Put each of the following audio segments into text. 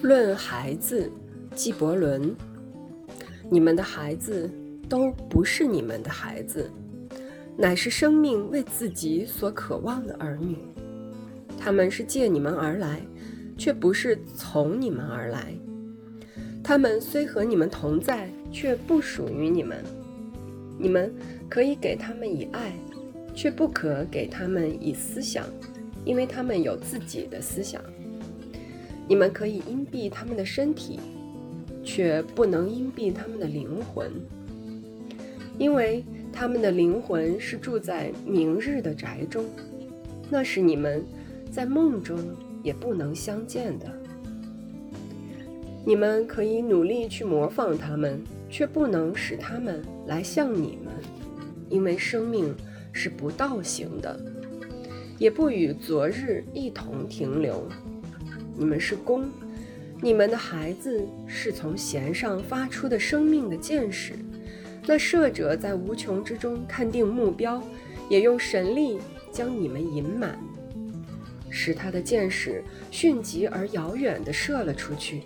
论孩子，纪伯伦，你们的孩子都不是你们的孩子，乃是生命为自己所渴望的儿女。他们是借你们而来，却不是从你们而来。他们虽和你们同在，却不属于你们。你们可以给他们以爱，却不可给他们以思想，因为他们有自己的思想。你们可以荫蔽他们的身体，却不能荫蔽他们的灵魂，因为他们的灵魂是住在明日的宅中，那是你们在梦中也不能相见的。你们可以努力去模仿他们，却不能使他们来像你们，因为生命是不倒行的，也不与昨日一同停留。你们是弓，你们的孩子是从弦上发出的生命的箭矢。那射者在无穷之中看定目标，也用神力将你们引满，使他的箭矢迅疾而遥远地射了出去。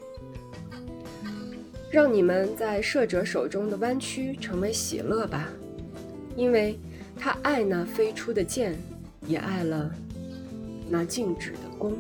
让你们在射者手中的弯曲成为喜乐吧，因为他爱那飞出的箭，也爱了那静止的弓。